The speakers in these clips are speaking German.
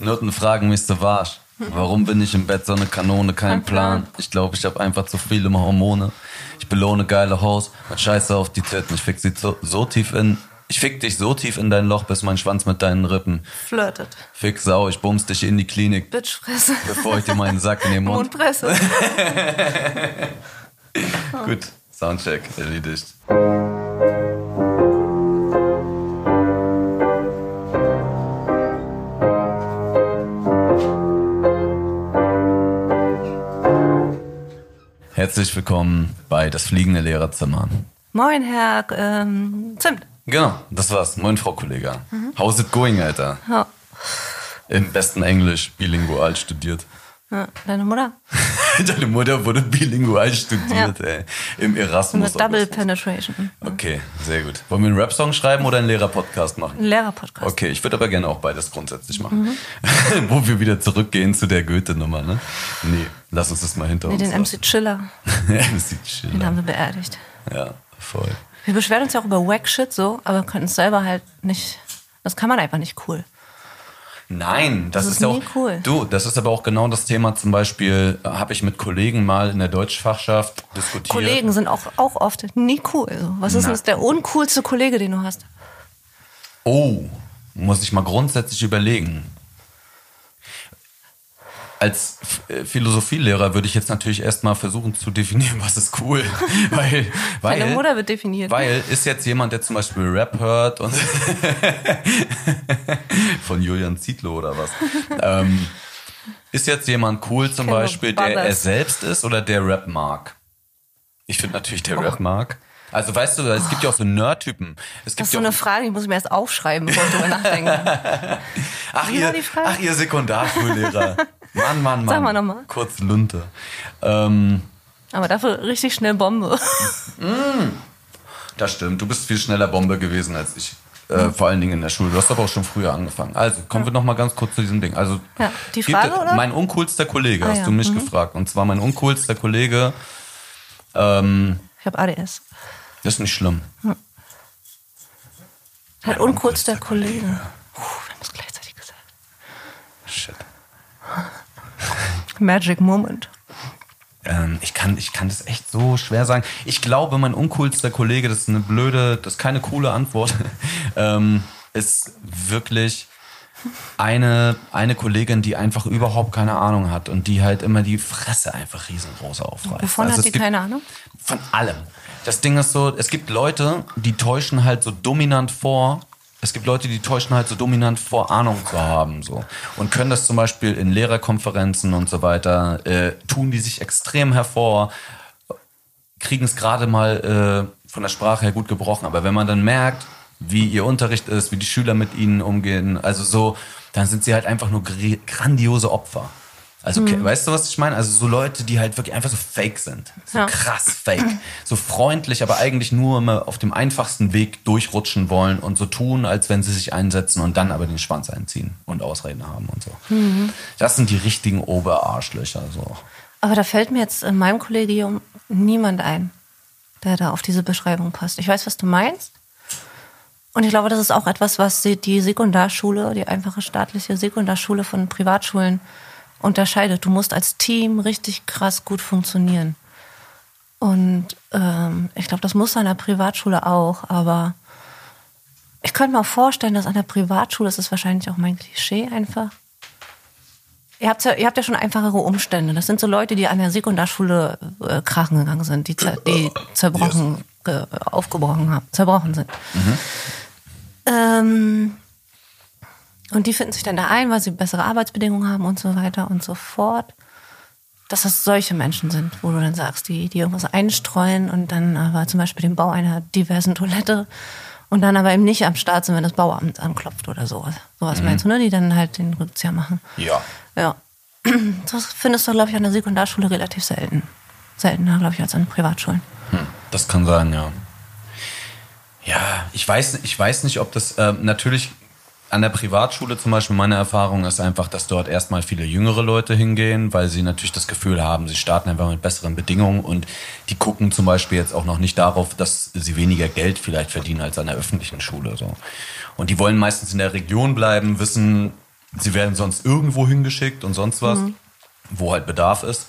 Noten fragen mich so warsch. Warum bin ich im Bett so eine Kanone, kein Plan? Ich glaube, ich habe einfach zu viele Hormone. Ich belohne geile Haus, mit Scheiße auf die Titten. Ich fick sie so, so tief in. Ich fick dich so tief in dein Loch, bis mein Schwanz mit deinen Rippen. Flirtet. Fick Sau, ich bums dich in die Klinik, Bitchfresse. bevor ich dir meinen Sack in den Mund. Mundpresse. Gut, Soundcheck erledigt. Herzlich willkommen bei Das fliegende Lehrerzimmer. Moin, Herr ähm, Zimt. Genau, das war's. Moin, Frau Kollega. How's it going, Alter? Ja. Im besten Englisch, bilingual studiert. Ja, deine Mutter? Deine Mutter wurde bilingual studiert, Ja. ey. Im Erasmus. Double Penetration. Okay, sehr gut. Wollen wir einen Rap-Song schreiben oder einen Lehrer-Podcast machen? Ein Lehrerpodcast. Okay, ich würde aber gerne auch beides grundsätzlich machen. Mhm. Wo wir wieder zurückgehen zu der Goethe-Nummer, ne? Nee, lass uns das mal hinter Nee, uns den MC Chiller, lassen. MC den Chiller. haben wir beerdigt. Ja, voll. Wir beschweren uns ja auch über Wack-Shit so, aber können es selber halt nicht. Das kann man einfach nicht cool. Nein, das, Das ist ist ja auch. cool. Du, das ist aber auch genau das Thema. Zum Beispiel äh, habe ich mit Kollegen mal in der Deutschfachschaft diskutiert. Kollegen sind auch, auch oft nie cool. So. Was ist Na. denn das der uncoolste Kollege, den du hast? Oh, muss ich mal grundsätzlich überlegen. Als äh, Philosophielehrer würde ich jetzt natürlich erstmal versuchen zu definieren, was ist cool. weil, weil, Deine Mutter wird definiert. Weil ist jetzt jemand, der zum Beispiel Rap hört und von Julian Zietlow oder was? ähm, ist jetzt jemand cool zum Beispiel, der er selbst ist oder der Rap mag? Ich finde natürlich, der Rap mag. Also weißt du, es gibt ja auch so Nerd-Typen. Das ist so eine Frage, die muss ich mir erst aufschreiben, bevor ich drüber nachdenke. Ach, ihr, ach, ihr Sekundarschullehrer. Mann, Mann, Mann. Sag mal noch mal. Kurz Lunte. Ähm, Aber dafür richtig schnell Bombe. das stimmt. Du bist viel schneller Bombe gewesen als ich. Äh, Mhm. vor allen Dingen in der Schule. Du hast aber auch schon früher angefangen. Also, kommen wir noch mal ganz kurz zu diesem Ding. Also, Ja, die gibt- Frage, oder? mein uncoolster Kollege, Ah, hast ja. du mich Mhm. gefragt. Und zwar mein uncoolster Kollege, ähm, Ich habe ADS. das ist nicht schlimm. Halt uncoolster Kollege. Puh, wir haben es gleichzeitig gesagt. Shit. Magic Moment. Ähm, ich, kann, ich kann das echt so schwer sagen. Ich glaube, mein uncoolster Kollege, das ist eine blöde, das ist keine coole Antwort, ähm, ist wirklich eine, eine Kollegin, die einfach überhaupt keine Ahnung hat und die halt immer die Fresse einfach riesengroß aufreißt. Wovon Also hat die keine Ahnung? Von allem. Das Ding ist so, es gibt Leute, die täuschen halt so dominant vor. Es gibt Leute, die täuschen halt so dominant vor, Ahnung zu haben, so. Und können das zum Beispiel in Lehrerkonferenzen und so weiter, äh, tun die sich extrem hervor, kriegen es gerade mal äh, von der Sprache her gut gebrochen. Aber wenn man dann merkt, wie ihr Unterricht ist, wie die Schüler mit ihnen umgehen, also so, dann sind sie halt einfach nur gr- grandiose Opfer. Also, ke- weißt du, was ich meine? Also so Leute, die halt wirklich einfach so fake sind. So Ja. krass fake. So freundlich, aber eigentlich nur immer auf dem einfachsten Weg durchrutschen wollen und so tun, als wenn sie sich einsetzen und dann aber den Schwanz einziehen und Ausreden haben und so. Das sind die richtigen Oberarschlöcher, so. Aber da fällt mir jetzt in meinem Kollegium niemand ein, der da auf diese Beschreibung passt. Ich weiß, was du meinst. Und ich glaube, das ist auch etwas, was die Sekundarschule, die einfache staatliche Sekundarschule von Privatschulen unterscheidet. Du musst als Team richtig krass gut funktionieren. Und ähm, ich glaube, das muss an der Privatschule auch, aber ich könnte mir auch vorstellen, dass an der Privatschule, das ist wahrscheinlich auch mein Klischee einfach, Ihr habt, ja, ihr habt ja schon einfachere Umstände. Das sind so Leute, die an der Sekundarschule äh, krachen gegangen sind, die, zer, die zerbrochen, ge, aufgebrochen haben, zerbrochen sind. Ähm, und die finden sich dann da ein, weil sie bessere Arbeitsbedingungen haben und so weiter und so fort. Dass das solche Menschen sind, wo du dann sagst, die, die irgendwas einstreuen und dann aber zum Beispiel den Bau einer diversen Toilette und dann aber eben nicht am Start sind, wenn das Bauamt anklopft oder sowas. Sowas meinst du, ne? Die dann halt den Rückzieher machen. Ja. Ja. Das findest du, glaube ich, an der Sekundarschule relativ selten. Seltener, glaube ich, als an Privatschulen. Das kann sein, ja. Ja, ich weiß, ich weiß nicht, ob das ähm, natürlich an der Privatschule zum Beispiel meine Erfahrung ist einfach, dass dort erstmal viele jüngere Leute hingehen, weil sie natürlich das Gefühl haben, sie starten einfach mit besseren Bedingungen und die gucken zum Beispiel jetzt auch noch nicht darauf, dass sie weniger Geld vielleicht verdienen als an der öffentlichen Schule. So. Und die wollen meistens in der Region bleiben, wissen, sie werden sonst irgendwo hingeschickt und sonst was, Mhm. wo halt Bedarf ist,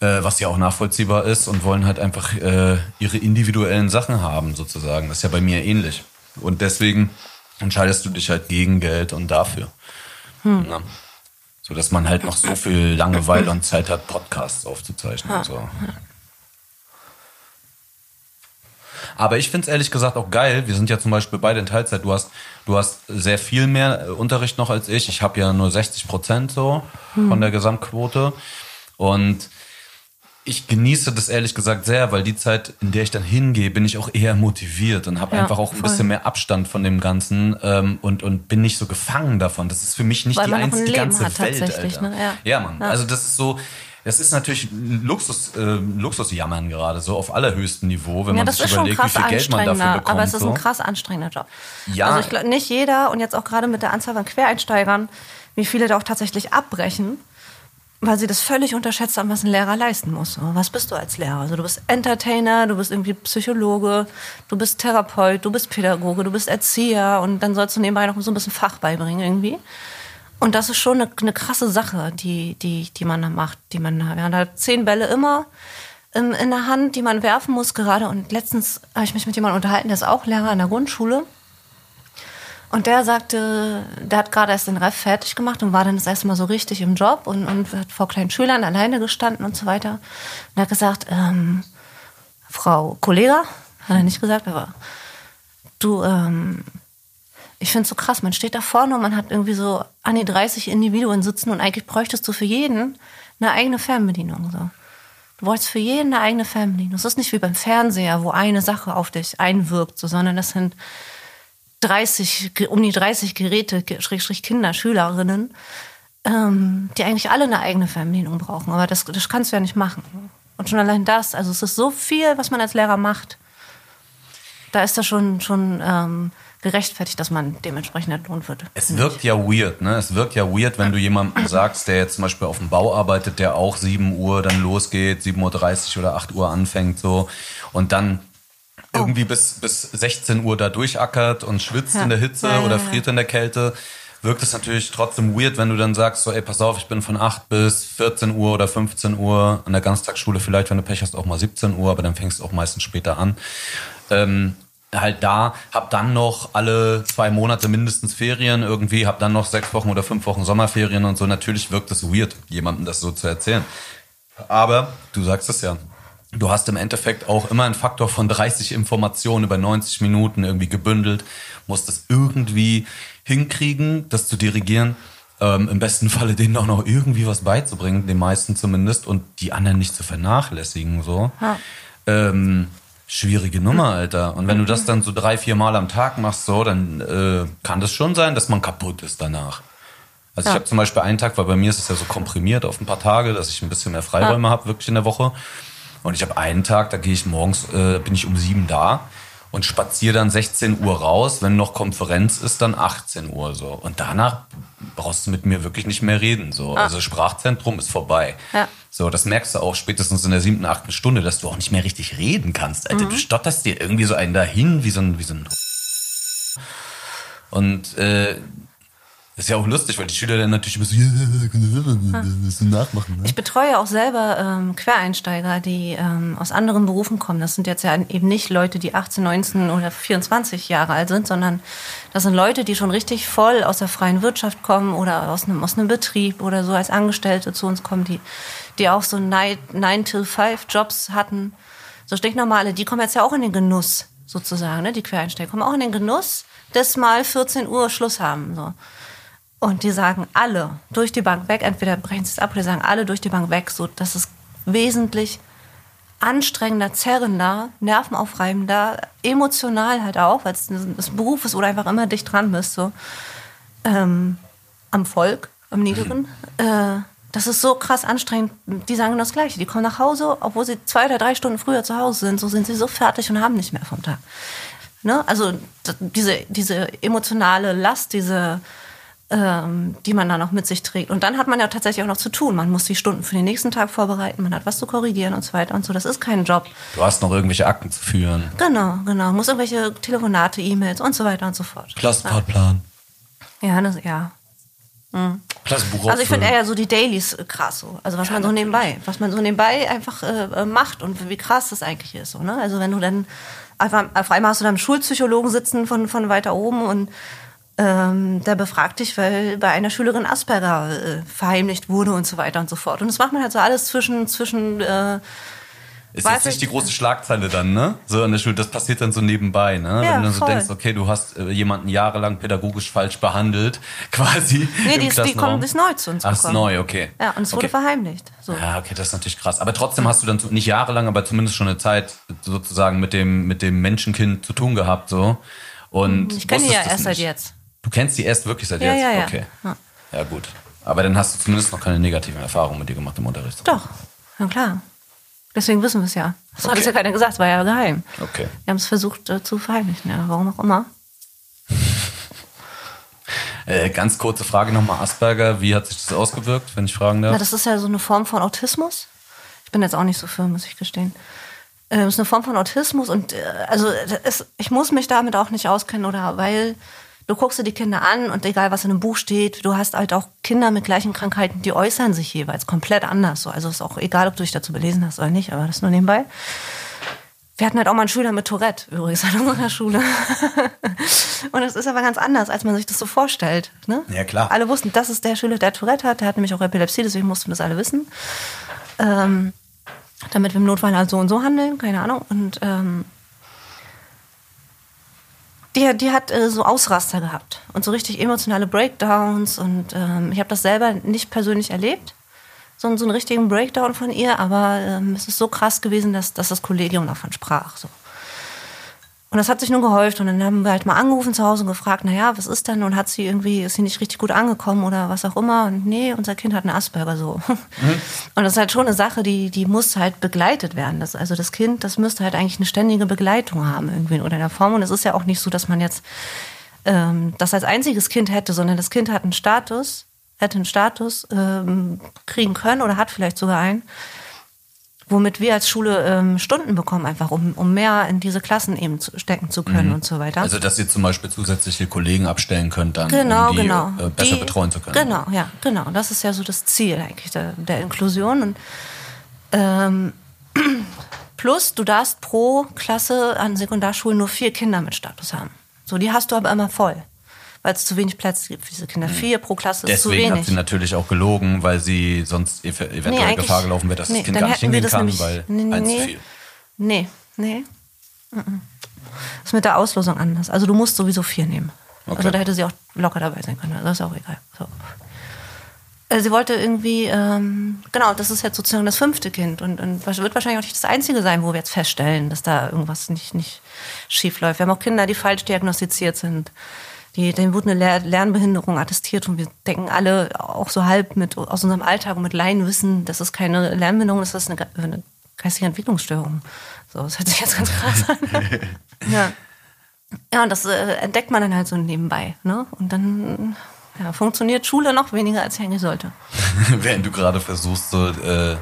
äh, was ja auch nachvollziehbar ist und wollen halt einfach äh, ihre individuellen Sachen haben, sozusagen. Das ist ja bei mir ähnlich. Und deswegen entscheidest du dich halt gegen Geld und dafür. Hm. Ja. So dass man halt noch so viel Langeweile und Zeit hat, Podcasts aufzuzeichnen. und So. Aber ich finde es ehrlich gesagt auch geil. Wir sind ja zum Beispiel beide in Teilzeit. Du hast, du hast sehr viel mehr äh, Unterricht noch als ich. Ich habe ja nur 60 Prozent so von der Gesamtquote. Und ich genieße das ehrlich gesagt sehr, weil die Zeit, in der ich dann hingehe, bin ich auch eher motiviert und habe Ja, einfach auch ein voll. bisschen mehr Abstand von dem Ganzen ähm, und, und bin nicht so gefangen davon. Das ist für mich nicht Weil die, ein einzige, die ganze hat Welt, tatsächlich, Alter. ne? Ja. Ja, Mann. Ja. Also das ist so, das ist natürlich Luxus, äh, Luxusjammern gerade, so auf allerhöchstem Niveau, wenn Ja, man das sich überlegt, wie viel Geld man dafür bekommt. aber es ist ein krass anstrengender Job. Ja. Also ich glaube, nicht jeder und jetzt auch gerade mit der Anzahl von Quereinsteigern, wie viele da auch tatsächlich abbrechen, weil sie das völlig unterschätzt haben, was ein Lehrer leisten muss. Was bist du als Lehrer? Also du bist Entertainer, du bist irgendwie Psychologe, du bist Therapeut, du bist Pädagoge, du bist Erzieher und dann sollst du nebenbei noch so ein bisschen Fach beibringen irgendwie. Und das ist schon eine, eine krasse Sache, die, die, die man da macht, die man da, man hat zehn Bälle immer ähm, in der Hand, die man werfen muss gerade. Und letztens habe ich mich mit jemandem unterhalten, der ist auch Lehrer in der Grundschule. Und der sagte, der hat gerade erst den Ref fertig gemacht und war dann das erste Mal so richtig im Job und, und hat vor kleinen Schülern alleine gestanden und so weiter. Und er hat gesagt, ähm, Frau Kollega, hat er nicht gesagt, aber du, ähm, ich finde es so krass, man steht da vorne und man hat irgendwie so an die 30 Individuen sitzen und eigentlich bräuchtest du für jeden eine eigene Fernbedienung. So. Du bräuchtest für jeden eine eigene Fernbedienung. Es ist nicht wie beim Fernseher, wo eine Sache auf dich einwirkt, so, sondern das sind 30, ge- um die 30 Geräte, Ge- Schrägstrich Kinder, Schülerinnen, ähm, die eigentlich alle eine eigene Fernbedienung brauchen. Aber das, das kannst du ja nicht machen. Und schon allein das, also es ist so viel, was man als Lehrer macht. Da ist das schon, schon ähm, gerechtfertigt, dass man dementsprechend entlohnt wird. Es wirkt ja weird, ne? Es wirkt ja weird, wenn du jemandem sagst, der jetzt zum Beispiel auf dem Bau arbeitet, der auch 7 Uhr dann losgeht, 7.30 Uhr oder 8 Uhr anfängt so und dann irgendwie bis, bis 16 Uhr da durchackert und schwitzt Ja. in der Hitze Ja, oder friert in der Kälte, wirkt es natürlich trotzdem weird, wenn du dann sagst, so, ey, pass auf, ich bin von 8 bis 14 Uhr oder 15 Uhr an der Ganztagsschule, vielleicht, wenn du Pech hast, auch mal 17 Uhr, aber dann fängst du auch meistens später an. Ähm, halt da, hab dann noch alle zwei Monate mindestens Ferien irgendwie, hab dann noch sechs Wochen oder fünf Wochen Sommerferien und so. Natürlich wirkt es weird, jemandem das so zu erzählen. Aber du sagst es ja. Du hast im Endeffekt auch immer einen Faktor von 30 Informationen über 90 Minuten irgendwie gebündelt, musst es irgendwie hinkriegen, das zu dirigieren. Ähm, Im besten Falle denen auch noch irgendwie was beizubringen, den meisten zumindest, und die anderen nicht zu vernachlässigen. So. Ja. Ähm, schwierige Nummer, Alter. Und wenn du das dann so drei, vier Mal am Tag machst, so, dann äh, kann das schon sein, dass man kaputt ist danach. Also ich Ja. habe zum Beispiel einen Tag, weil bei mir ist es ja so komprimiert auf ein paar Tage, dass ich ein bisschen mehr Freiräume habe, wirklich in der Woche. Und ich habe einen Tag, da gehe ich morgens, äh, bin ich um sieben da und spaziere dann 16 Uhr raus. Wenn noch Konferenz ist, dann 18 Uhr so. Und danach brauchst du mit mir wirklich nicht mehr reden. So. Also Sprachzentrum ist vorbei. Ja. So, das merkst du auch spätestens in der siebten, achten Stunde, dass du auch nicht mehr richtig reden kannst. Alter, du stotterst dir irgendwie so einen dahin, wie so ein, wie so ein. Und äh, ist ja auch lustig, weil die Schüler dann natürlich immer so, du nachmachen, ne? Ich betreue auch selber ähm, Quereinsteiger, die ähm, aus anderen Berufen kommen. Das sind jetzt ja eben nicht Leute, die 18, 19 oder 24 Jahre alt sind, sondern das sind Leute, die schon richtig voll aus der freien Wirtschaft kommen oder aus einem, aus einem Betrieb oder so als Angestellte zu uns kommen, die, die auch so 9-to-5-Jobs hatten. So stinknormale, die kommen jetzt ja auch in den Genuss sozusagen, ne? die Quereinsteiger kommen auch in den Genuss, dass mal 14 Uhr Schluss haben. So. Und die sagen alle durch die Bank weg, entweder brechen sie es ab oder sagen alle durch die Bank weg, so dass es wesentlich anstrengender, zerrender, nervenaufreibender, emotional halt auch, weil es das Beruf ist oder einfach immer dicht dran bist, so ähm, am Volk, am Niederen. Äh, das ist so krass anstrengend. Die sagen das Gleiche. Die kommen nach Hause, obwohl sie zwei oder drei Stunden früher zu Hause sind, so sind sie so fertig und haben nicht mehr vom Tag. Ne? Also diese, diese emotionale Last, diese ähm, die man dann auch mit sich trägt. Und dann hat man ja tatsächlich auch noch zu tun. Man muss die Stunden für den nächsten Tag vorbereiten, man hat was zu korrigieren und so weiter und so. Das ist kein Job. Du hast noch irgendwelche Akten zu führen. Genau, genau. Muss irgendwelche Telefonate, E-Mails und so weiter und so fort. Klassenfahrtplan. Ja, das, ja. Buch Also ich finde eher so die Dailies krass so. Also was man so nebenbei, was man so nebenbei einfach äh, äh, macht und wie krass das eigentlich ist. So, ne? Also wenn du dann einfach auf einmal hast du da einen Schulpsychologen sitzen von, von weiter oben und ähm, der befragt dich, weil bei einer Schülerin Asperger äh, verheimlicht wurde und so weiter und so fort. Und das macht man halt so alles zwischen, zwischen äh, Ist weiß jetzt nicht ich- die große Schlagzeile dann, ne? So an der Schule, das passiert dann so nebenbei, ne? Ja, Wenn du dann so voll. denkst, okay, du hast äh, jemanden jahrelang pädagogisch falsch behandelt, quasi. Nee, im die, ist, die kommt, ist neu zu uns Ach, ist gekommen. neu, okay. Ja, und es wurde okay. verheimlicht. So. Ja, okay, das ist natürlich krass. Aber trotzdem hast du dann nicht jahrelang, aber zumindest schon eine Zeit sozusagen mit dem, mit dem Menschenkind zu tun gehabt, so. Und Ich kenne ja erst seit jetzt. Du kennst die erst wirklich seit Ja, jetzt? ja, ja. Okay. Ja. Ja, gut. Aber dann hast du zumindest noch keine negativen Erfahrungen mit dir gemacht im Unterricht. Doch, na klar. Deswegen wissen wir es ja. Das hat Okay. es ja keiner gesagt, es war ja geheim. Okay. Wir haben es versucht äh, zu verheimlichen, ja, warum auch immer. Äh, ganz kurze Frage nochmal, Asperger, wie hat sich das ausgewirkt, wenn ich fragen darf? Na, das ist ja so eine Form von Autismus. Ich bin jetzt auch nicht so firm, muss ich gestehen. Äh, Es ist eine Form von Autismus und äh, also es, ich muss mich damit auch nicht auskennen oder weil du guckst dir die Kinder an und egal was in einem Buch steht, du hast halt auch Kinder mit gleichen Krankheiten, die äußern sich jeweils komplett anders. So. Also ist auch egal, ob du dich dazu belesen hast oder nicht, aber das nur nebenbei. Wir hatten halt auch mal einen Schüler mit Tourette übrigens an unserer Schule. und es ist aber ganz anders, als man sich das so vorstellt. Ne? Ja, klar. Alle wussten, das ist der Schüler, der Tourette hat. Der hat nämlich auch Epilepsie, deswegen mussten das alle wissen. Ähm, damit wir im Notfall halt so und so handeln, keine Ahnung. Und ähm, die, die hat äh, so Ausraster gehabt und so richtig emotionale Breakdowns. Und ähm, ich habe das selber nicht persönlich erlebt, so, so einen richtigen Breakdown von ihr, aber ähm, es ist so krass gewesen, dass, dass das Kollegium davon sprach. So. Und das hat sich nun gehäuft und dann haben wir halt mal angerufen zu Hause und gefragt, naja, was ist denn? Und hat sie irgendwie, ist sie nicht richtig gut angekommen oder was auch immer? Und nee, unser Kind hat einen Asperger so. Und das ist halt schon eine Sache, die, die muss halt begleitet werden. Das, also das Kind, das müsste halt eigentlich eine ständige Begleitung haben irgendwie in irgendeiner Form. Und es ist ja auch nicht so, dass man jetzt ähm, das als einziges Kind hätte, sondern das Kind hat einen Status, hätte einen Status ähm, kriegen können oder hat vielleicht sogar einen, womit wir als Schule ähm, Stunden bekommen, einfach um, um mehr in diese Klassen eben zu, stecken zu können und so weiter. Also, dass ihr zum Beispiel zusätzliche Kollegen abstellen könnt, dann, Genau, um die genau. äh, besser Die- betreuen zu können. Genau, ja, genau. Das ist ja so das Ziel eigentlich der, der Inklusion. Und, ähm, plus, du darfst pro Klasse an Sekundarschulen nur vier Kinder mit Status haben. So, die hast du aber immer voll, weil es zu wenig Plätze gibt für diese Kinder. Vier pro Klasse ist zu Deswegen hat wenig. sie natürlich auch gelogen, weil sie sonst ev eventuell eigentlich- Gefahr gelaufen wäre, dass nee, das Kind gar nicht hingehen kann, nämlich- weil nee, nee, eins zu nee. viel. Nee, nee. Mhm. Das ist mit der Auslosung anders. Also du musst sowieso vier nehmen. Okay. Also da hätte sie auch locker dabei sein können. Das ist auch egal. So. Äh, Sie wollte irgendwie, ähm, genau, das ist jetzt sozusagen das fünfte Kind und, und wird wahrscheinlich auch nicht das einzige sein, wo wir jetzt feststellen, dass da irgendwas nicht, nicht schief läuft. Wir haben auch Kinder, die falsch diagnostiziert sind. Die, denen wurde eine Lernbehinderung attestiert und wir denken alle auch so halb mit aus unserem Alltag und mit Laienwissen, das ist keine Lernbehinderung, das ist eine, eine geistige Entwicklungsstörung. So, das hört sich jetzt ganz krass an. ja. Ja, und das äh, entdeckt man dann halt so nebenbei. Ne? Und dann ja, funktioniert Schule noch weniger, als sie eigentlich sollte. Während du gerade versuchst, so äh,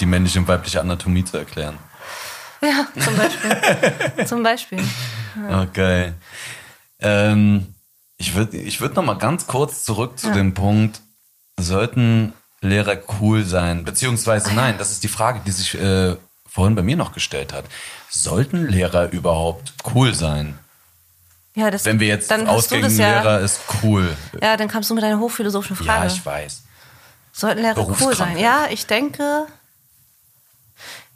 die männliche und weibliche Anatomie zu erklären. Ja, zum Beispiel. zum Beispiel. Okay. Ähm, ich würde ich würd noch mal ganz kurz zurück zu dem Punkt, sollten Lehrer cool sein? Beziehungsweise nein, das ist die Frage, die sich äh, vorhin bei mir noch gestellt hat. Sollten Lehrer überhaupt cool sein? Ja, das, Wenn wir jetzt dann ausgehen, ja, Lehrer ist cool. Ja, dann kamst du mit deiner hochphilosophischen Frage. Ja, ich weiß. Sollten Lehrer cool sein? Ja, ich denke.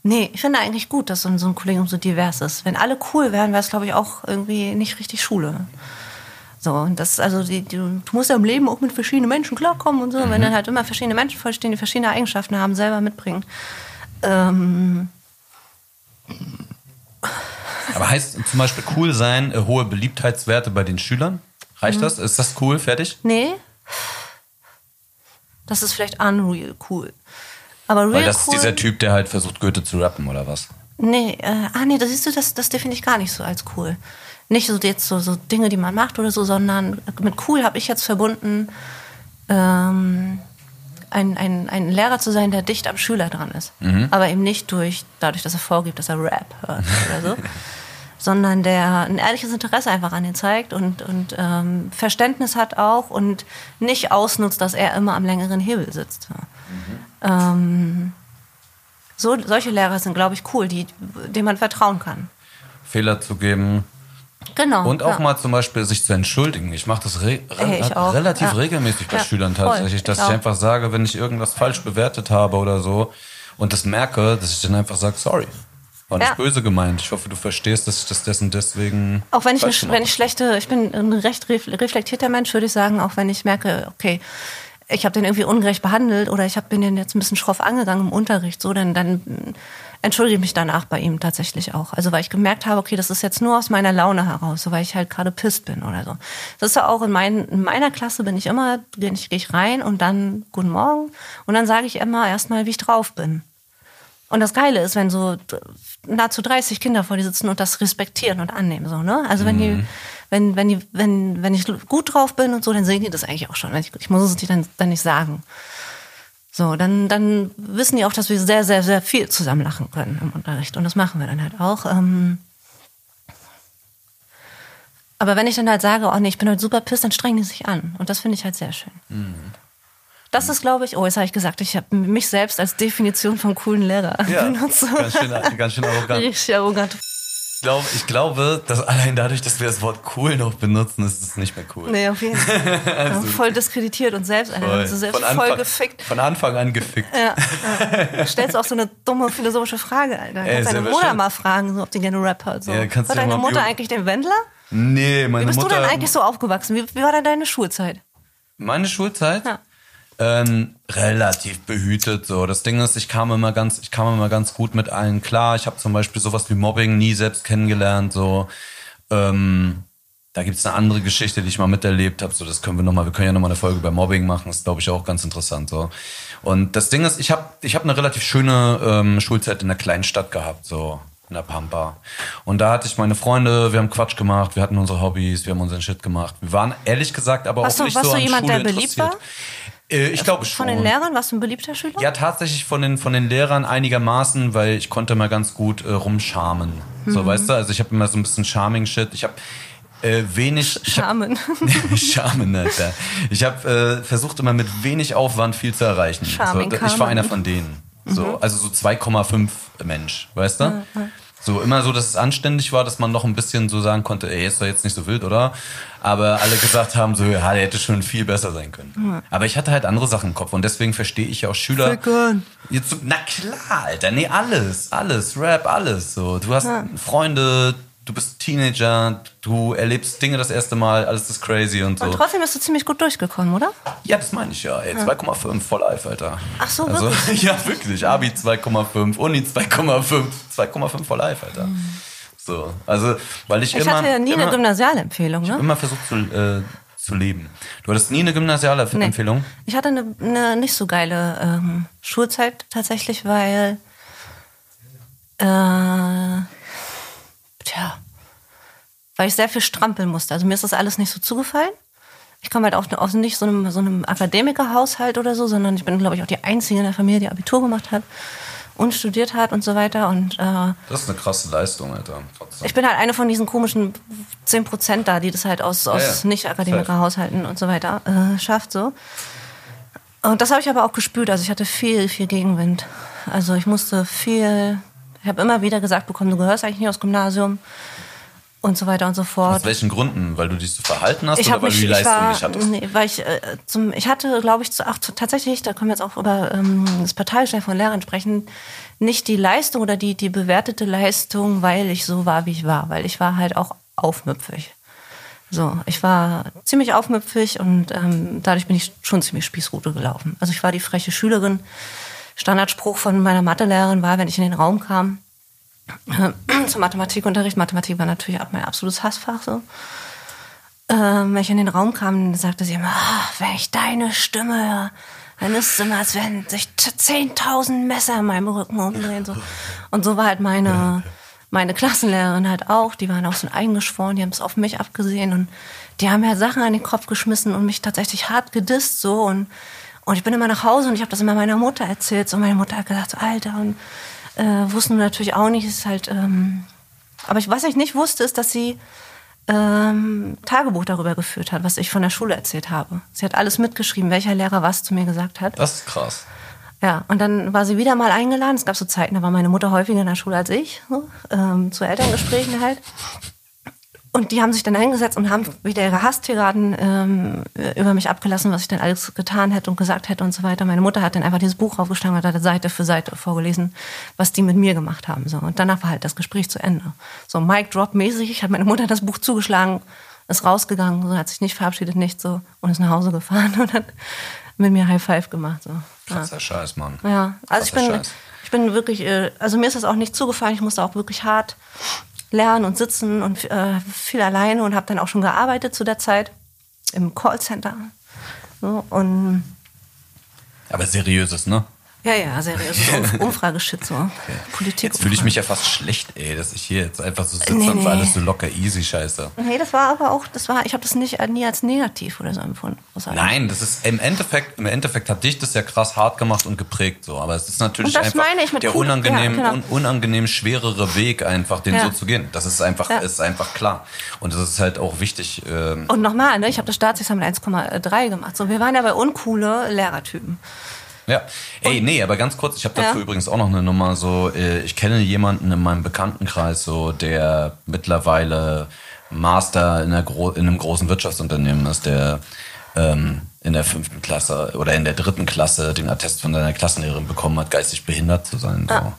Nee, ich finde eigentlich gut, dass so ein, so ein Kollegium so divers ist. Wenn alle cool wären, wäre es, glaube ich, auch irgendwie nicht richtig Schule. So, und das, also, die, die, du musst ja im Leben auch mit verschiedenen Menschen klarkommen und so. Und Wenn dann halt immer verschiedene Menschen vorstehen, die verschiedene Eigenschaften haben, selber mitbringen. Ähm, Aber heißt zum Beispiel cool sein, äh, hohe Beliebtheitswerte bei den Schülern? Reicht Mhm. das? Ist das cool? Fertig? nee. Das ist vielleicht unreal cool. Aber real Weil das cool. ist dieser Typ, der halt versucht, Goethe zu rappen, oder was? Nee, äh, ah nee, das siehst du, das, das definiere ich gar nicht so als cool. Nicht so jetzt so, so Dinge, die man macht oder so, sondern mit cool habe ich jetzt verbunden, ähm, ein, ein, ein Lehrer zu sein, der dicht am Schüler dran ist. Aber eben nicht durch, dadurch, dass er vorgibt, dass er Rap hört oder so. sondern der ein ehrliches Interesse einfach an den zeigt und, und ähm, Verständnis hat auch und nicht ausnutzt, dass er immer am längeren Hebel sitzt. Mhm. Ähm, so, solche Lehrer sind, glaube ich, cool, die, denen man vertrauen kann. Fehler zu geben. Genau. Und auch ja. mal zum Beispiel sich zu entschuldigen. Ich mache das re Ey, ich relativ Ja. regelmäßig bei Ja, Schülern voll. tatsächlich, dass Ich ich einfach sage, wenn ich irgendwas falsch bewertet habe oder so und das merke, dass ich dann einfach sage, sorry. War nicht böse gemeint. Ich hoffe, du verstehst, dass ich das dessen deswegen. Auch wenn ich, eine, wenn ich schlechte, ich bin ein recht ref- reflektierter Mensch, würde ich sagen, auch wenn ich merke, okay, ich habe den irgendwie ungerecht behandelt oder ich hab, bin den jetzt ein bisschen schroff angegangen im Unterricht, so, dann, dann entschuldige ich mich danach bei ihm tatsächlich auch. Also weil ich gemerkt habe, okay, das ist jetzt nur aus meiner Laune heraus, so weil ich halt gerade pisst bin oder so. Das ist ja auch in, mein, in meiner Klasse bin ich immer, gehe geh ich rein und dann guten Morgen und dann sage ich immer erstmal, wie ich drauf bin. Und das Geile ist, wenn so nahezu 30 Kinder vor dir sitzen und das respektieren und annehmen, so, ne? Also wenn die, wenn, wenn die, wenn, wenn ich gut drauf bin und so, dann sehen die das eigentlich auch schon. Ich, ich muss es dir dann, dann nicht sagen. So, dann, dann wissen die auch, dass wir sehr, sehr, sehr viel zusammen lachen können im Unterricht. Und das machen wir dann halt auch. Ähm aber wenn ich dann halt sage, oh nee, ich bin heute super piss, dann strengen die sich an. Und das finde ich halt sehr schön. Das ist, glaube ich, oh, jetzt habe ich gesagt, ich habe mich selbst als Definition von coolen Lehrer Ja, benutzt. ganz schön, ganz schön arrogant. Richtig arrogant. Ich glaube, ich glaube, dass allein dadurch, dass wir das Wort cool noch benutzen, ist es nicht mehr cool. Nee, auf jeden Fall. voll diskreditiert und selbst, Voll. so selbst Von voll Anfang- gefickt. Von Anfang an gefickt. Ja, ja. Stellst auch so eine dumme philosophische Frage, Alter. Ey, Kannst deine Mutter bestimmt. mal fragen, so, ob die gerne Rap hört. So. Ja, kannst war deine Mutter eigentlich den Wendler? Nee, meine Wie bist Mutter. du denn eigentlich so aufgewachsen? Wie, wie war denn deine Schulzeit? Meine Schulzeit? Ja. Ähm, relativ behütet so. Das Ding ist, ich kam immer ganz, ich kam immer ganz gut mit allen klar. Ich habe zum Beispiel sowas wie Mobbing nie selbst kennengelernt. So, ähm, da gibt's eine andere Geschichte, die ich mal miterlebt habe. So, das können wir noch mal. Wir können ja noch mal eine Folge über Mobbing machen. Das ist, glaube ich, auch ganz interessant. So. Und das Ding ist, ich habe, ich habe eine relativ schöne ähm, Schulzeit in einer kleinen Stadt gehabt. So in der Pampa. Und da hatte ich meine Freunde, wir haben Quatsch gemacht, wir hatten unsere Hobbys, wir haben unseren Shit gemacht. Wir waren ehrlich gesagt aber Warst auch du- nicht warst so du an jemand, Schule der beliebt war? Äh, ich glaube schon. Von den Lehrern warst du ein beliebter Schüler? Ja, tatsächlich von den, von den Lehrern einigermaßen, weil ich konnte mal ganz gut äh, rumschamen. So, Mhm. weißt du? Also ich habe immer so ein bisschen Charming-Shit. Ich habe äh, wenig... Charmen. Charmen, Alter. Ich habe äh, versucht immer mit wenig Aufwand viel zu erreichen. Charming so, ich war einer von denen. Mhm. So, also so 2,5 Mensch, weißt du? So immer so, dass es anständig war, dass man noch ein bisschen so sagen konnte, ey, ist doch jetzt nicht so wild, oder? Aber alle gesagt haben so, ja, der hätte schon viel besser sein können. Aber ich hatte halt andere Sachen im Kopf und deswegen verstehe ich auch Schüler. Jetzt, na klar, Alter, nee, alles, alles, Rap, alles. So, du hast Freunde, du bist Teenager, du erlebst Dinge das erste Mal, alles ist crazy und so. Und trotzdem bist du ziemlich gut durchgekommen, oder? Ja, das meine ich ja. Ey, 2,5 voll live, Alter. Ach so, also, wirklich? Ja, wirklich. Abi 2,5, Uni 2,5, 2,5 voll live, Alter. So, also, weil ich, Ich immer, hatte ja nie immer, eine Gymnasialempfehlung, ne? immer versucht zu, äh, zu leben. Du hattest nie eine gymnasiale Nee. Empfehlung? Ich hatte eine, eine nicht so geile ähm, Schulzeit tatsächlich, weil äh, tja, weil ich sehr viel strampeln musste. Also mir ist das alles nicht so zugefallen. Ich komme halt auch aus nicht so einem, so einem Akademikerhaushalt oder so, sondern ich bin, glaube ich, auch die Einzige in der Familie, die Abitur gemacht hat und studiert hat und so weiter. Und äh, Das ist eine krasse Leistung, Alter. Trotzdem. ich bin halt eine von diesen komischen 10% da, die das halt aus, aus ja. Nicht-Akademiker-Haushalten und so weiter äh, schafft. So. Und das habe ich aber auch gespürt. Also ich hatte viel, viel Gegenwind. Also ich musste viel, ich habe immer wieder gesagt bekommen, du gehörst eigentlich nicht aufs Gymnasium und so weiter und so fort. Aus welchen Gründen? Weil du dich so verhalten hast Ich oder weil mich, du die ich Leistung war, nicht hattest? nee, weil ich äh, zum, ich hatte, glaube ich, zu, ach, tatsächlich, da können wir jetzt auch über ähm, das Parteigeschäft von Lehrern sprechen, nicht die Leistung oder die, die bewertete Leistung, weil ich so war, wie ich war, weil ich war halt auch aufmüpfig. So, ich war ziemlich aufmüpfig und ähm, dadurch bin ich schon ziemlich Spießrute gelaufen. Also ich war die freche Schülerin. Standardspruch von meiner Mathelehrerin war, wenn ich in den Raum kam, zum Mathematikunterricht. Mathematik war natürlich auch mein absolutes Hassfach so. Ähm, wenn ich in den Raum kam, sagte sie immer, ah, wenn ich deine Stimme höre, dann ist es immer, als wenn sich 10.000 Messer in meinem Rücken umdrehen. So. Und so war halt meine, meine Klassenlehrerin halt auch. Die waren auch so eingeschworen, die haben es auf mich abgesehen und die haben ja Sachen an den Kopf geschmissen und mich tatsächlich hart gedisst so und und ich bin immer nach Hause und ich habe das immer meiner Mutter erzählt. Und meine Mutter hat gesagt, so, Alter, und äh, wussten wir natürlich auch nicht, es ist halt, ähm, Aber ich, was ich nicht wusste, ist, dass sie ähm, Tagebuch darüber geführt hat, was ich von der Schule erzählt habe. Sie hat alles mitgeschrieben, welcher Lehrer was zu mir gesagt hat. Das ist krass. Ja, und dann war sie wieder mal eingeladen. Es gab so Zeiten, da war meine Mutter häufiger in der Schule als ich, so, ähm, zu Elterngesprächen halt. Und die haben sich dann eingesetzt und haben wieder ihre Hasstiraden ähm, über mich abgelassen, was ich dann alles getan hätte und gesagt hätte und so weiter. Meine Mutter hat dann einfach dieses Buch aufgeschlagen und hat Seite für Seite vorgelesen, was die mit mir gemacht haben. So. Und danach war halt das Gespräch zu Ende. So Mic Drop mäßig hat meine Mutter das Buch zugeschlagen, ist rausgegangen, so, hat sich nicht verabschiedet, nicht so und ist nach Hause gefahren und hat mit mir High Five gemacht. So. Krasser Scheiß, Mann. Ja, also ich bin, Scheiß. ich bin wirklich, äh, also mir ist das auch nicht zugefallen. Ich musste auch wirklich hart lernen und sitzen und äh, viel alleine und habe dann auch schon gearbeitet zu der Zeit im Callcenter. So, und Aber seriöses, ne? Ja, ja, seriös. Um, Umfrageshit so. Politik. Jetzt fühle ich mich ja fast schlecht, ey, dass ich hier jetzt einfach so sitze Nee, und nee. alles so locker easy scheiße. Nee, das war aber auch, das war, ich habe das nicht äh, nie als negativ oder so empfunden. Nein, das ist im Endeffekt, im Endeffekt hat dich das ja krass hart gemacht und geprägt, so. Aber es ist natürlich einfach meine ich mit der cool- unangenehm, ja, genau. un, unangenehm schwerere Weg, einfach den Ja. so zu gehen. Das ist einfach, Ja. ist einfach klar. Und das ist halt auch wichtig. Ähm, Und nochmal, ne, ich habe das Staatsexamen mit 1,3 gemacht. So, wir waren ja bei uncoole Lehrertypen. Ja, ey, nee, aber ganz kurz, ich habe dazu Ja. übrigens auch noch eine Nummer, so, äh, ich kenne jemanden in meinem Bekanntenkreis, so, der mittlerweile Master in, in einem großen Wirtschaftsunternehmen ist, der ähm, in der fünften Klasse oder in der dritten Klasse den Attest von seiner Klassenlehrerin bekommen hat, geistig behindert zu sein. So.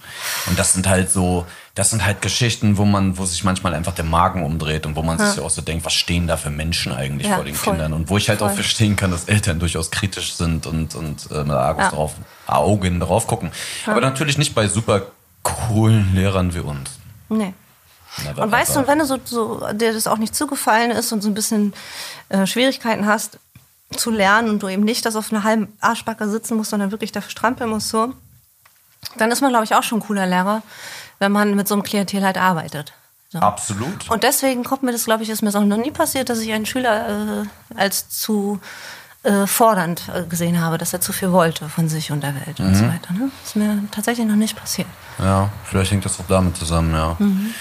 Und das sind halt so, das sind halt Geschichten, wo man, wo sich manchmal einfach der Magen umdreht und wo man sich auch so denkt, was stehen da für Menschen eigentlich Ja, vor den voll. Kindern? Und wo ich halt auch Voll. verstehen kann, dass Eltern durchaus kritisch sind und, und äh, mit Argus Ja. drauf, Augen drauf gucken. Aber natürlich nicht bei super coolen Lehrern wie uns. Nee. Never Und weißt du, wenn du so, so dir das auch nicht zugefallen ist und so ein bisschen äh, Schwierigkeiten hast zu lernen und du eben nicht das auf einer halben Arschbacke sitzen musst, sondern wirklich dafür strampeln musst, so, dann ist man, glaube ich, auch schon ein cooler Lehrer, wenn man mit so einem Klientel halt arbeitet. So. Absolut. Und deswegen kommt mir das, glaube ich, ist mir das auch noch nie passiert, dass ich einen Schüler äh, als zu äh, fordernd äh, gesehen habe, dass er zu viel wollte von sich und der Welt und Mhm. so weiter. Ne? Das ist mir tatsächlich noch nicht passiert. Ja, vielleicht hängt das auch damit zusammen, ja. Mhm.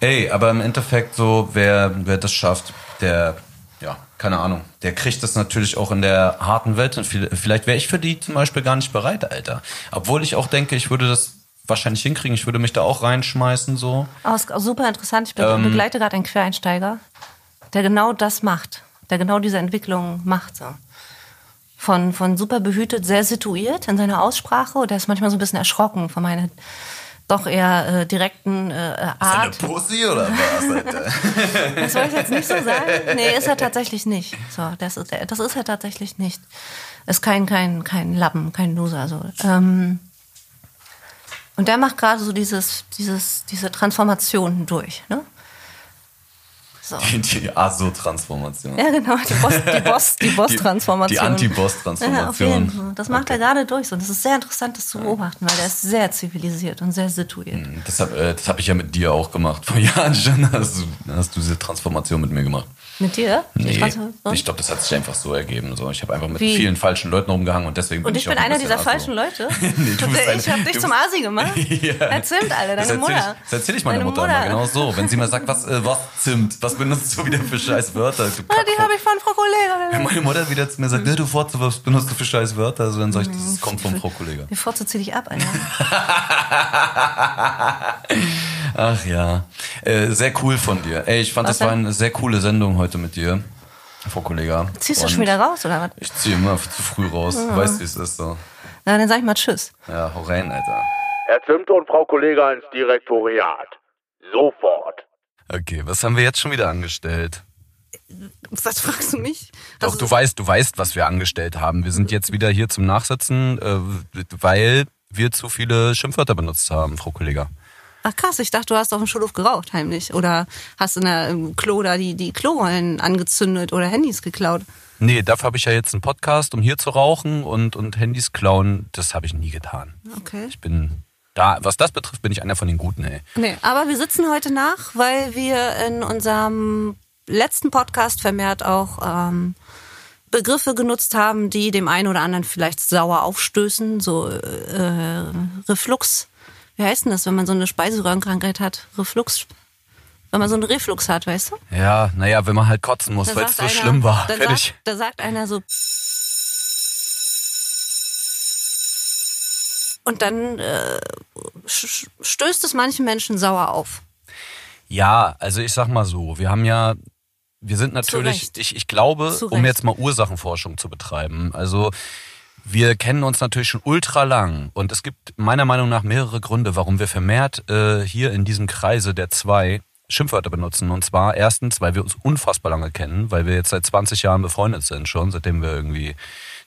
Ey, aber im Endeffekt so, wer, wer das schafft, der, ja, keine Ahnung, der kriegt das natürlich auch in der harten Welt. Und viel- vielleicht wäre ich für die zum Beispiel gar nicht bereit, Alter. Obwohl ich auch denke, ich würde das wahrscheinlich hinkriegen. Ich würde mich da auch reinschmeißen, so. Ist auch super interessant. Ich Ähm. begleite gerade einen Quereinsteiger, der genau das macht. Der genau diese Entwicklung macht. So. Von, von super behütet, sehr situiert in seiner Aussprache. Und der ist manchmal so ein bisschen erschrocken von meiner doch eher äh, direkten äh, Art. Pussy oder was? Das soll ich jetzt nicht so sagen. Nee, ist er tatsächlich nicht. So, das ist er, das ist er tatsächlich nicht. Ist kein, kein, kein Lappen, kein Loser. So. Ähm, und der macht gerade so dieses, dieses, diese Transformation durch. Ne? So. Die, die ASO-Transformation. Ja, genau, die Boss, die Boss, die Boss-Transformation. Die Ja, auf jeden Anti-Boss-Transformation. Fall. Das macht er gerade durch. Und das ist sehr interessant, das zu beobachten, weil der ist sehr zivilisiert und sehr situiert. Das habe äh, hab ich ja mit dir auch gemacht. Vor Jahren schon hast du, hast du diese Transformation mit mir gemacht. Mit dir? Nee, Transformation? ich glaube, das hat sich einfach so ergeben. So, ich habe einfach mit Wie? vielen falschen Leuten rumgehangen und deswegen bin Und ich ich bin auch ein einer bisschen dieser falschen Leute. Nee, du bist eine- ich habe dich zum Asi gemacht. Ja. Erzählt alle, Das deine erzähl Mutter. Ich, das erzähle ich meiner Deine Mutter, immer genau so. Wenn sie mir sagt, was, äh, was Zimt, was benutzt du wieder für scheiß Wörter? Du Ah, die habe ich von Frau Kollega. Wenn meine Mutter wieder zu mir sagt, "Ja, du Fotze, was benutzt du für scheiß Wörter? Also dann sag ich, das kommt von Frau Kollege. Die Fotze zieh dich ab, Alter. Ach ja, äh, sehr cool von dir. Ey, ich fand, Was das war eine sehr coole Sendung heute mit dir, Frau Kollega. Ziehst du schon wieder raus, oder was? Ich ziehe immer zu früh raus. Weißt, wie es ist so. Na, dann sag ich mal Tschüss. Ja, hau rein, Alter. Herr Zimt und Frau Kollega ins Direktoriat. Sofort. Okay, was haben wir jetzt schon wieder angestellt? Was fragst du mich? Doch, Also, du weißt, du weißt, was wir angestellt haben. Wir sind jetzt wieder hier zum Nachsitzen, äh, weil wir zu viele Schimpfwörter benutzt haben, Frau Kollega. Ach krass, ich dachte, du hast auf dem Schulhof geraucht heimlich. Oder hast in der im Klo da die, die Klorollen angezündet oder Handys geklaut. Nee, dafür habe ich ja jetzt einen Podcast, um hier zu rauchen und, und Handys klauen. Das habe ich nie getan. Okay. Ich bin da, was das betrifft, bin ich einer von den Guten, ey. Nee, aber wir sitzen heute nach, weil wir in unserem letzten Podcast vermehrt auch ähm, Begriffe genutzt haben, die dem einen oder anderen vielleicht sauer aufstößen, so äh, wie heißt denn das, wenn man so eine Speiseröhrenkrankheit hat? Reflux. Wenn man so einen Reflux hat, weißt du? Ja, naja, wenn man halt kotzen muss, weil es so einer- schlimm war. Da sagt, da sagt einer so. Und dann äh, stößt es manchen Menschen sauer auf. Ja, also ich sag mal so, wir haben ja, wir sind natürlich, ich, ich glaube, um jetzt mal Ursachenforschung zu betreiben, also wir kennen uns natürlich schon ultra lang und es gibt meiner Meinung nach mehrere Gründe, warum wir vermehrt äh, hier in diesem Kreise der zwei Schimpfwörter benutzen. Und zwar erstens, weil wir uns unfassbar lange kennen, weil wir jetzt seit 20 Jahren befreundet sind schon, seitdem wir irgendwie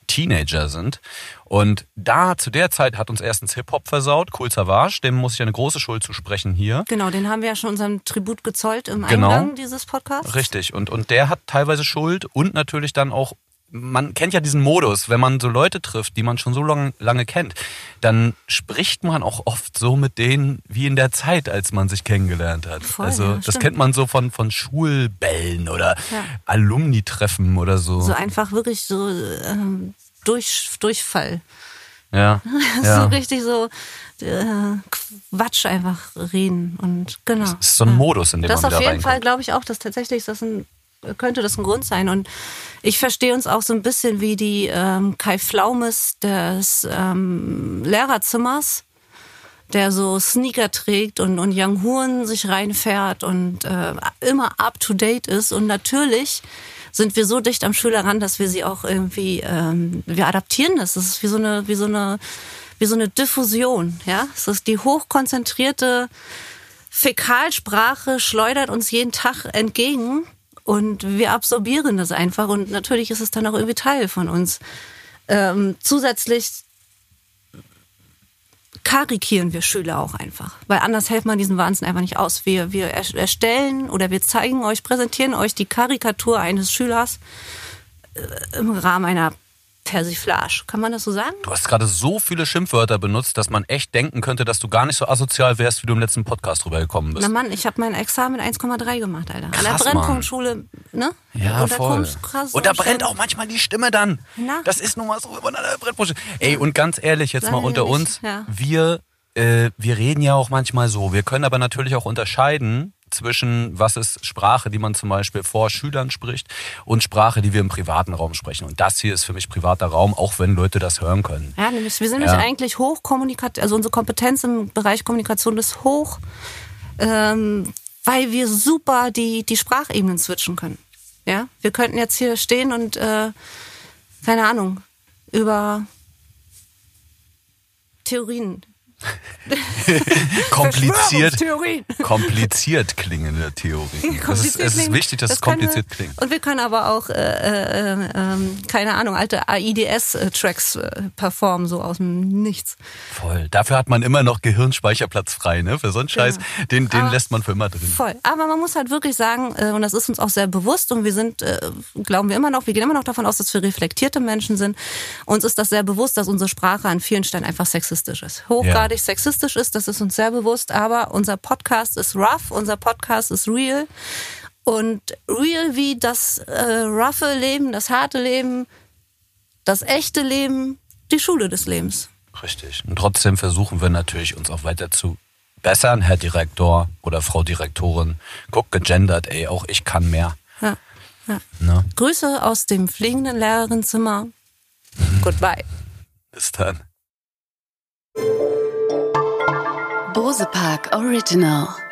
Teenager sind. Und da, zu der Zeit hat uns erstens Hip-Hop versaut, Cool Savage, dem muss ich eine große Schuld zusprechen hier. Genau, den haben wir ja schon unserem Tribut gezollt im Genau. Eingang dieses Podcasts. Richtig. Und, und der hat teilweise Schuld und natürlich dann auch, man kennt ja diesen Modus, wenn man so Leute trifft, die man schon so lang, lange kennt, dann spricht man auch oft so mit denen wie in der Zeit, als man sich kennengelernt hat. Voll, also ja, das stimmt. kennt man so von, von Schulbällen oder Ja. Alumni-Treffen oder so. So einfach wirklich so ähm, durch, Durchfall. ja. So ja. richtig so äh, Quatsch einfach reden und genau. Das ist so ein Modus, in dem Das man auf wieder jeden Fall reinkommt. glaube ich auch, dass tatsächlich das ein, könnte das ein Grund sein. Und ich verstehe uns auch so ein bisschen wie die ähm, Kai Flaumes des ähm, Lehrerzimmers, der so Sneaker trägt und, und Young Huren sich reinfährt und äh, immer up to date ist. Und natürlich sind wir so dicht am Schüler ran, dass wir sie auch irgendwie, ähm, wir adaptieren das. Das ist wie so eine, wie so eine, wie so eine Diffusion, ja. Es ist die hochkonzentrierte Fäkalsprache schleudert uns jeden Tag entgegen und wir absorbieren das einfach und natürlich ist es dann auch irgendwie Teil von uns. Ähm, zusätzlich karikieren wir Schüler auch einfach, weil anders hält man diesen Wahnsinn einfach nicht aus. Wir, wir er- erstellen oder wir zeigen euch, präsentieren euch die Karikatur eines Schülers äh, im Rahmen einer Persiflage. Kann man das so sagen? Du hast gerade so viele Schimpfwörter benutzt, dass man echt denken könnte, dass du gar nicht so asozial wärst, wie du im letzten Podcast drüber gekommen bist. Na Mann, ich habe mein Examen 1,3 gemacht, Alter. An der Krass. Brennpunktschule, ne? Ja, Und da voll. krass und da brennt auch manchmal die Stimme dann. Na? Das ist nun mal so, wenn man an der Brennpunkte. Ey, und ganz ehrlich, jetzt Sag mal unter nicht, uns, ja. wir, äh, wir reden ja auch manchmal so. Wir können aber natürlich auch unterscheiden zwischen, was ist Sprache, die man zum Beispiel vor Schülern spricht und Sprache, die wir im privaten Raum sprechen. Und das hier ist für mich privater Raum, auch wenn Leute das hören können. Ja, nämlich, wir sind Ja. nämlich eigentlich hochkommunikativ, also unsere Kompetenz im Bereich Kommunikation ist hoch, ähm, weil wir super die, die Sprachebenen switchen können. Ja, wir könnten jetzt hier stehen und, äh, keine Ahnung, über Theorien. Kompliziert, kompliziert klingende Theorie. Das ist, es ist wichtig, dass es können kompliziert wir, klingt. Und wir können aber auch, äh, äh, ähm, keine Ahnung, alte AIDS-Tracks äh, performen, so aus dem Nichts. Voll. Dafür hat man immer noch Gehirnspeicherplatz frei, ne? Für so einen Scheiß, den, den Aber- lässt man für immer drin. Voll. Aber man muss halt wirklich sagen, äh, und das ist uns auch sehr bewusst und wir sind, äh, glauben wir immer noch, wir gehen immer noch davon aus, dass wir reflektierte Menschen sind. Uns ist das sehr bewusst, dass unsere Sprache an vielen Stellen einfach sexistisch ist. Hochgradig sexistisch ist, das ist uns sehr bewusst, aber unser Podcast ist rough, unser Podcast ist real. Und real wie das äh, roughe Leben, das harte Leben, das echte Leben, die Schule des Lebens. Richtig. Und trotzdem versuchen wir natürlich, uns auch weiter zu bessern, Herr Direktor oder Frau Direktorin. Guck, gegendert, ey, auch ich kann mehr. Ja. Ja. Ne? Grüße aus dem fliegenden Lehrerinnenzimmer. Goodbye. Bis dann. Bosepark Original.